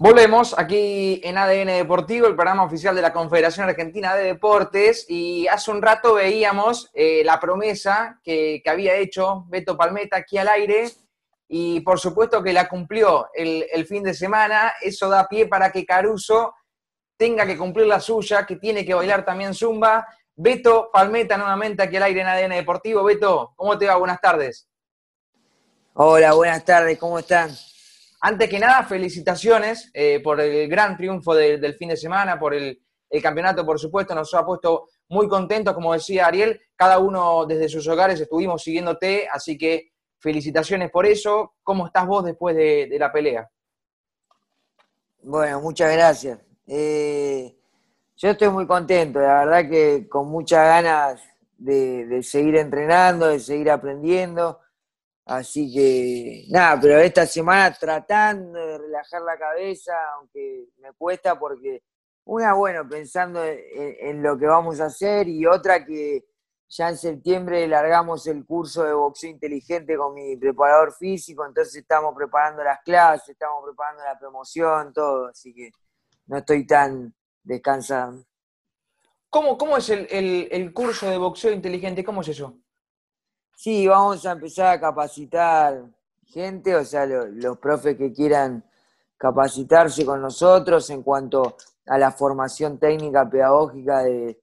Volvemos aquí en ADN Deportivo, el programa oficial de la Confederación Argentina de Deportes, y hace un rato veíamos eh, la promesa que, había hecho Beto Palmeta aquí al aire, y por supuesto que la cumplió el, el fin de semana. Eso da pie para que Caruso tenga que cumplir la suya, que tiene que bailar también Zumba. Beto Palmeta nuevamente aquí al aire en ADN Deportivo. Beto, ¿cómo te va? Buenas tardes. Hola, buenas tardes, ¿cómo están? Antes que nada, felicitaciones eh, por el gran triunfo del fin de semana, por el, campeonato, por supuesto, nos ha puesto muy contentos, como decía Ariel, cada uno desde sus hogares estuvimos siguiéndote, así que felicitaciones por eso. ¿Cómo estás vos después de, la pelea? Bueno, muchas gracias. Eh, yo estoy muy contento, la verdad que con muchas ganas de seguir entrenando, de seguir aprendiendo. Así que, nada, pero esta semana tratando de relajar la cabeza, aunque me cuesta porque una, bueno, pensando en, lo que vamos a hacer y otra que ya en septiembre largamos el curso de boxeo inteligente con mi preparador físico, entonces estamos preparando las clases, estamos preparando la promoción, todo, así que no estoy tan descansado. ¿Cómo, cómo es el, el curso de boxeo inteligente? ¿Cómo es eso? Sí, vamos a empezar a capacitar gente, o sea, los profes que quieran capacitarse con nosotros en cuanto a la formación técnica pedagógica de,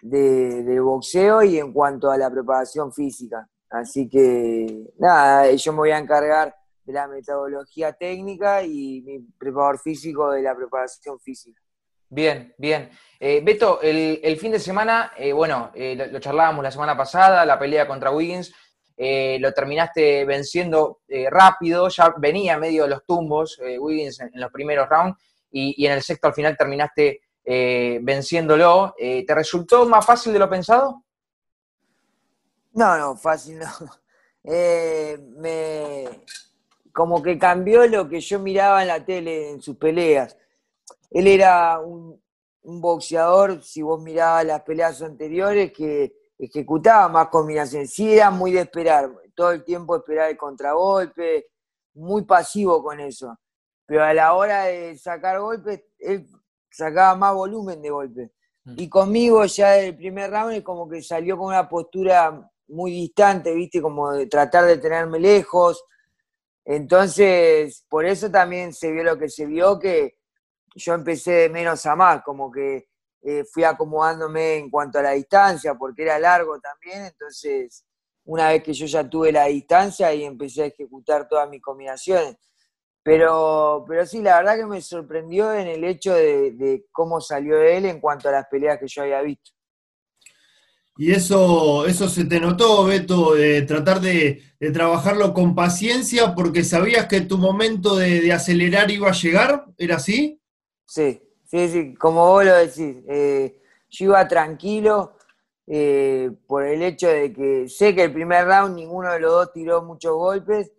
de, boxeo y en cuanto a la preparación física. Así que nada, yo me voy a encargar de la metodología técnica y mi preparador físico de la preparación física. Bien, bien. Eh, Beto, el, fin de semana, eh, bueno, eh, lo, charlábamos la semana pasada, la pelea contra Wiggins, lo terminaste venciendo rápido, ya venía medio de los tumbos Wiggins en, los primeros rounds y, en el sexto al final terminaste venciéndolo. ¿Te resultó más fácil de lo pensado? No, no, fácil no. me, como que cambió lo que yo miraba en la tele en sus peleas él era un, boxeador, si vos mirabas las peleas anteriores, que ejecutaba más combinaciones. Sí, era muy de esperar, todo el tiempo esperar el contragolpe, muy pasivo con eso. Pero a la hora de sacar golpes, él sacaba más volumen de golpe. Mm. Y conmigo ya del primer round como que salió con una postura muy distante, ¿viste? Como de tratar de tenerme lejos. Entonces, por eso también se vio lo que se vio, que yo empecé de menos a más, como que eh, fui acomodándome en cuanto a la distancia, porque era largo también, entonces una vez que yo ya tuve la distancia y empecé a ejecutar todas mis combinaciones. Pero, pero sí, la verdad que me sorprendió en el hecho de, cómo salió él en cuanto a las peleas que yo había visto. Y eso, eso se te notó, Beto, de tratar de, trabajarlo con paciencia porque sabías que tu momento de, de, acelerar iba a llegar, ¿era así? Sí, sí, sí, como vos lo decís, eh, yo iba tranquilo eh, por el hecho de que sé que el primer round ninguno de los dos tiró muchos golpes,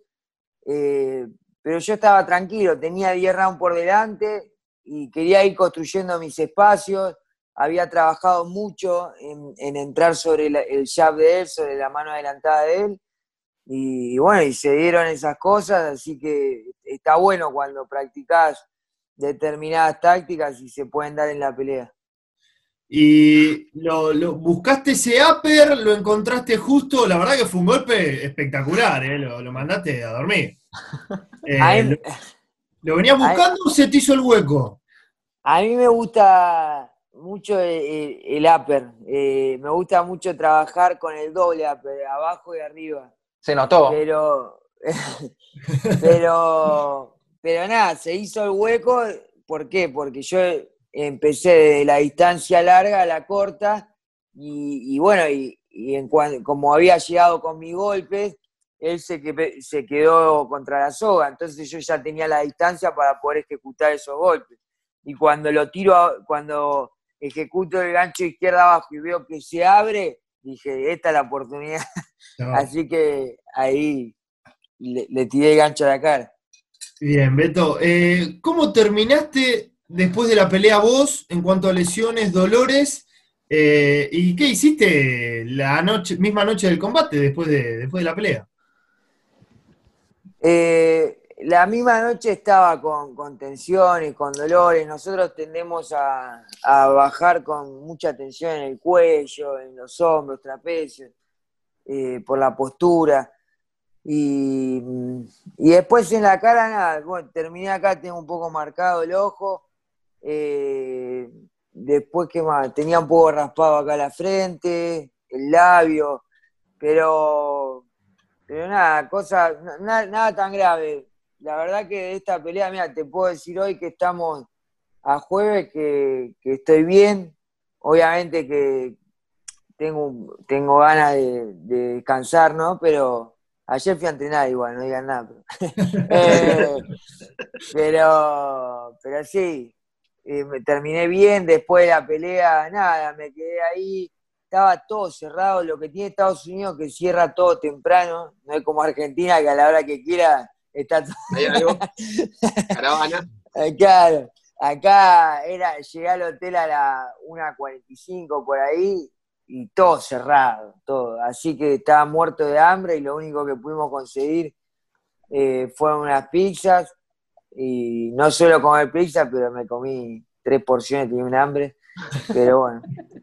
eh, pero yo estaba tranquilo, tenía 10 rounds por delante y quería ir construyendo mis espacios, había trabajado mucho en, entrar sobre el jab de él, sobre la mano adelantada de él, y, y bueno, y se dieron esas cosas, así que está bueno cuando practicás determinadas tácticas y se pueden dar en la pelea. Y lo, buscaste ese upper, lo encontraste justo, la verdad que fue un golpe espectacular, ¿eh? lo, mandaste a dormir. Eh, lo, venías buscando o se te hizo el hueco? A mí me gusta mucho el, upper, eh, me gusta mucho trabajar con el doble upper, abajo y arriba. Se notó. Pero, pero pero nada, se hizo el hueco, ¿por qué? Porque yo empecé de la distancia larga a la corta y, bueno, y, en como había llegado con mi golpes, él se, se quedó contra la soga, entonces yo ya tenía la distancia para poder ejecutar esos golpes. Y cuando lo tiro, cuando ejecuto el gancho izquierda abajo y veo que se abre, dije, esta es la oportunidad. Así que ahí le, le tiré el gancho a la cara. Bien, Beto. Eh, ¿Cómo terminaste después de la pelea vos en cuanto a lesiones, dolores? Eh, ¿Y qué hiciste la misma noche del combate después de, después de la pelea? Eh, la misma noche estaba con, con tensiones, con dolores. Nosotros tendemos a, bajar con mucha tensión en el cuello, en los hombros, trapecios, eh, por la postura. Y, después en la cara, nada, bueno, terminé acá, tengo un poco marcado el ojo. Eh, después, ¿qué más? Tenía un poco raspado acá la frente, el labio, pero, pero nada, cosa, nada, tan grave. La verdad que esta pelea, mira, te puedo decir hoy que estamos a jueves, que, estoy bien. Obviamente que tengo, tengo ganas de, descansar, ¿no? Pero ayer fui a entrenar igual, no digan nada. Eh, pero, pero sí, eh, me terminé bien, después de la pelea, nada, me quedé ahí, estaba todo cerrado, lo que tiene Estados Unidos que cierra todo temprano, no es como Argentina que a la hora que quiera está todo... ¿Hay algo? ¿Caravana? Eh, claro, acá era, llegué al hotel a la 1.45 por ahí y todo cerrado, todo, así que estaba muerto de hambre y lo único que pudimos conseguir eh, fueron unas pizzas, y no suelo comer pizza, pero me comí tres porciones, tenía un hambre, pero bueno,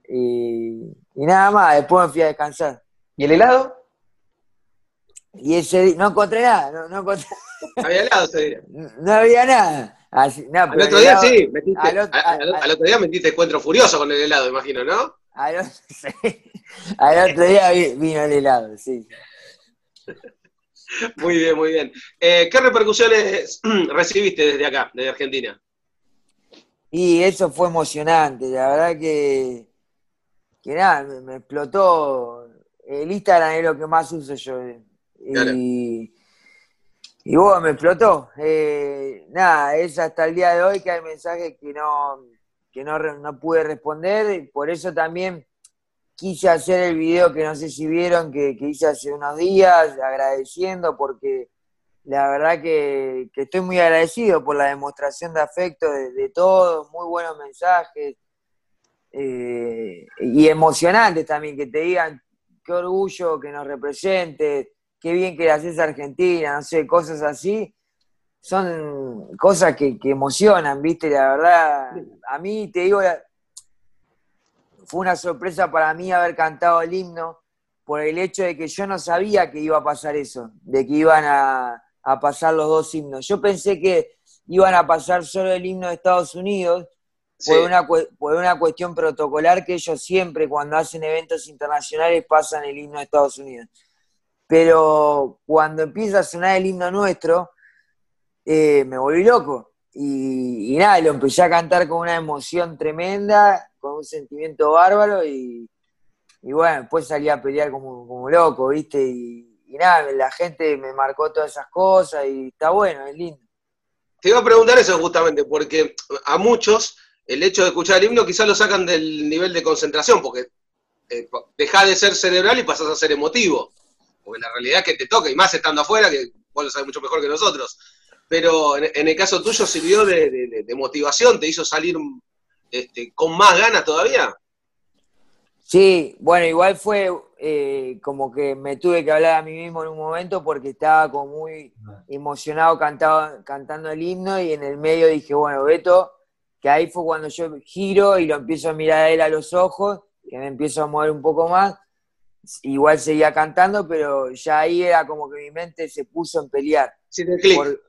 y, nada más, después me fui a descansar. ¿Y el helado? Y ese no encontré nada, no, no encontré... ¿Había helado ese día? No, había nada. al otro día sí, al, otro, día metiste encuentro furioso con el helado, imagino, ¿no? Al, al otro día vino el helado, sí. Muy bien, muy bien. Eh, ¿Qué repercusiones recibiste desde acá, desde Argentina? Y eso fue emocionante, la verdad que, que nada, me, explotó. El Instagram es lo que más uso yo. Y, y bueno, me explotó. Eh, nada, es hasta el día de hoy que hay mensajes que no, que no, no pude responder, y por eso también quise hacer el video que no sé si vieron, que, hice hace unos días, agradeciendo porque la verdad que, estoy muy agradecido por la demostración de afecto de, todos, muy buenos mensajes eh, y emocionantes también, que te digan qué orgullo que nos represente, qué bien que haces Argentina, no sé, cosas así. Son cosas que, que emocionan, ¿viste? La verdad, a mí te digo, fue una sorpresa para mí haber cantado el himno por el hecho de que yo no sabía que iba a pasar eso, de que iban a, pasar los dos himnos. Yo pensé que iban a pasar solo el himno de Estados Unidos por, una, por una cuestión protocolar que ellos siempre cuando hacen eventos internacionales pasan el himno de Estados Unidos. Pero cuando empieza a sonar el himno nuestro, eh, me volví loco. Y, nada, lo empecé a cantar con una emoción tremenda con un sentimiento bárbaro y, bueno, después salí a pelear como, loco, ¿viste? Y, nada, la gente me marcó todas esas cosas y está bueno, es lindo. Te iba a preguntar eso justamente, porque a muchos el hecho de escuchar el himno quizás lo sacan del nivel de concentración, porque eh, de ser cerebral y pasas a ser emotivo. Porque la realidad es que te toca, y más estando afuera, que vos lo sabes mucho mejor que nosotros. Pero en, el caso tuyo sirvió de, motivación, te hizo salir este, con más ganas todavía. Sí, bueno, igual fue eh, como que me tuve que hablar a mí mismo en un momento porque estaba como muy emocionado cantando el himno y en el medio dije, bueno, Beto, que ahí fue cuando yo giro y lo empiezo a mirar a él a los ojos, que me empiezo a mover un poco más. Igual seguía cantando, pero ya ahí era como que mi mente se puso en pelear. Sí, clic.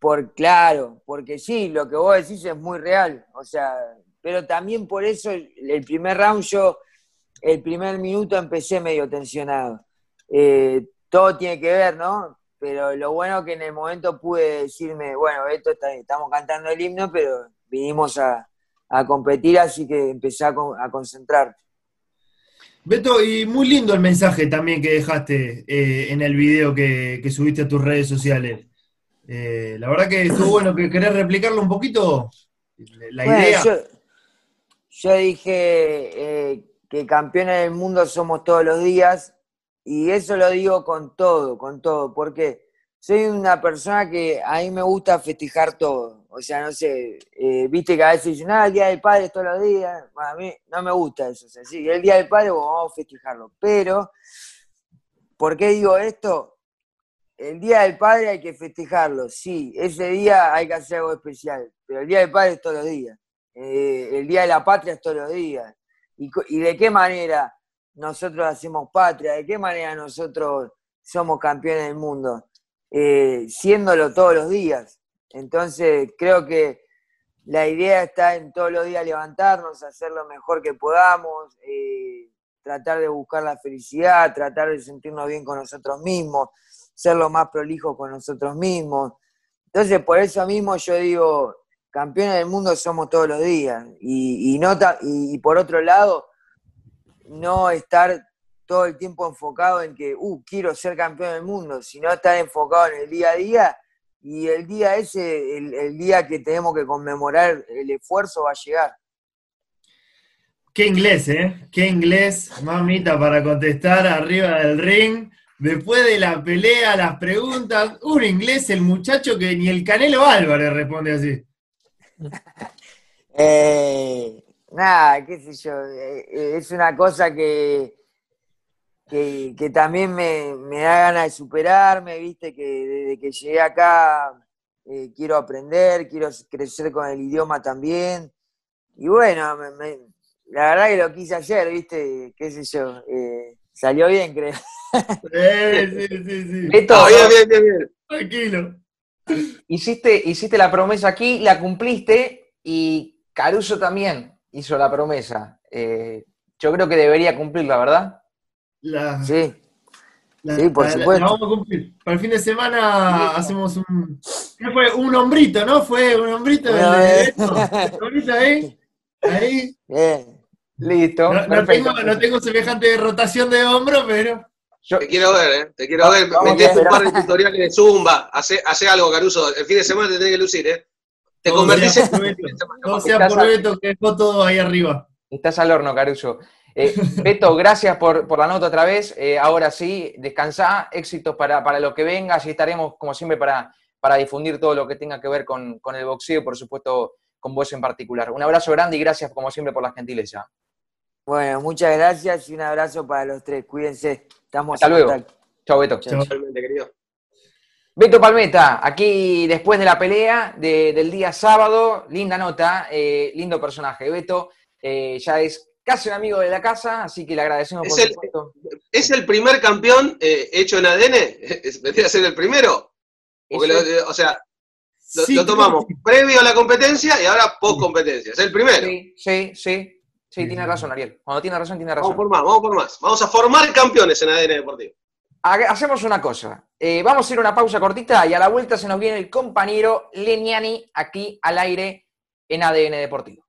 Por, claro, porque sí, lo que vos decís es muy real. O sea, pero también por eso el, primer round yo, el primer minuto empecé medio tensionado. Eh, todo tiene que ver, ¿no? Pero lo bueno que en el momento pude decirme, bueno, esto estamos cantando el himno, pero vinimos a, competir, así que empecé a, concentrarte. Beto, y muy lindo el mensaje también que dejaste eh, en el video que, subiste a tus redes sociales. Eh, la verdad que estuvo bueno que querés replicarlo un poquito. La idea. Yo dije eh, que campeones del mundo somos todos los días y eso lo digo con todo, con todo, porque soy una persona que a mí me gusta festejar todo. O sea, no sé, eh, viste que a veces dicen, ah, el Día del Padre todos los días. a mí no me gusta eso. O sea, sí, el Día del Padre vamos a festejarlo. Pero, ¿por qué digo esto? El Día del Padre hay que festejarlo, sí, ese día hay que hacer algo especial, pero el Día del Padre es todos los días, eh, el Día de la Patria es todos los días. ¿Y, de qué manera nosotros hacemos patria? ¿De qué manera nosotros somos campeones del mundo? Eh, siéndolo todos los días. Entonces, creo que la idea está en todos los días levantarnos, hacer lo mejor que podamos, eh, tratar de buscar la felicidad, tratar de sentirnos bien con nosotros mismos, ser lo más prolijo con nosotros mismos. Entonces, por eso mismo yo digo, campeones del mundo somos todos los días. Y, y, y, por otro lado, no estar todo el tiempo enfocado en que, uh, quiero ser campeón del mundo, sino estar enfocado en el día a día. Y el día ese, el día que tenemos que conmemorar el esfuerzo va a llegar. Qué inglés, ¿eh? Qué inglés, mamita, para contestar arriba del ring. Después de la pelea, las preguntas, un inglés, el muchacho que ni el Canelo Álvarez responde así. Eh, nada, qué sé yo, eh, eh, es una cosa que, que, también me, da ganas de superarme, viste, que desde que llegué acá quiero aprender, quiero crecer con el idioma también. Y bueno, me, la verdad que lo quise ayer, ¿viste? ¿Qué sé yo? Eh, salió bien, creo. sí, sí, sí. Beto, bien, bien, bien, bien. Tranquilo. Hiciste, hiciste la promesa aquí, la cumpliste y Caruso también hizo la promesa. Eh, yo creo que debería cumplirla, ¿verdad? La, sí. sí, por supuesto. La, vamos a cumplir. Para el fin de semana hacemos un. ¿Qué fue? Un hombrito, ¿no? Fue un hombrito. de, un hombrito ahí. Ahí. Bien. Listo. No, tengo, semejante rotación de hombro, pero. Te quiero ver, ¿eh? Te quiero ver. Metiste un par de tutoriales de Zumba. Hace, hace algo, Caruso. El fin de semana te tenés que lucir, ¿eh? Te convertís en. No sea por Beto que dejó todo ahí arriba. Estás al horno, Caruso. Eh, Beto, gracias por, por, la nota otra vez. Eh, ahora sí, descansa, éxitos para, para, lo que venga. Así estaremos, como siempre, para, para difundir todo lo que tenga que ver con, con el boxeo y, por supuesto, con vos en particular. Un abrazo grande y gracias, como siempre, por la gentileza. Bueno, muchas gracias y un abrazo para los tres. Cuídense. Estamos Hasta luego. Chao, Beto. Chao, querido. Beto Palmeta, aquí después de la pelea del día sábado, linda nota, eh, lindo personaje. Beto eh, ya es casi un amigo de la casa, así que le agradecemos ¿Es el, ¿Es el primer campeón eh, hecho en ADN? ¿Vendría a ser el primero? o sea, lo, tomamos previo a la competencia y ahora post competencia. Es el primero. Sí, sí, sí. Sí, tiene razón, Ariel. Cuando tiene razón, tiene razón. Vamos por más, vamos por más. Vamos a formar campeones en ADN Deportivo. Hacemos una cosa. Eh, vamos a ir a una pausa cortita y a la vuelta se nos viene el compañero Leniani aquí al aire en ADN Deportivo.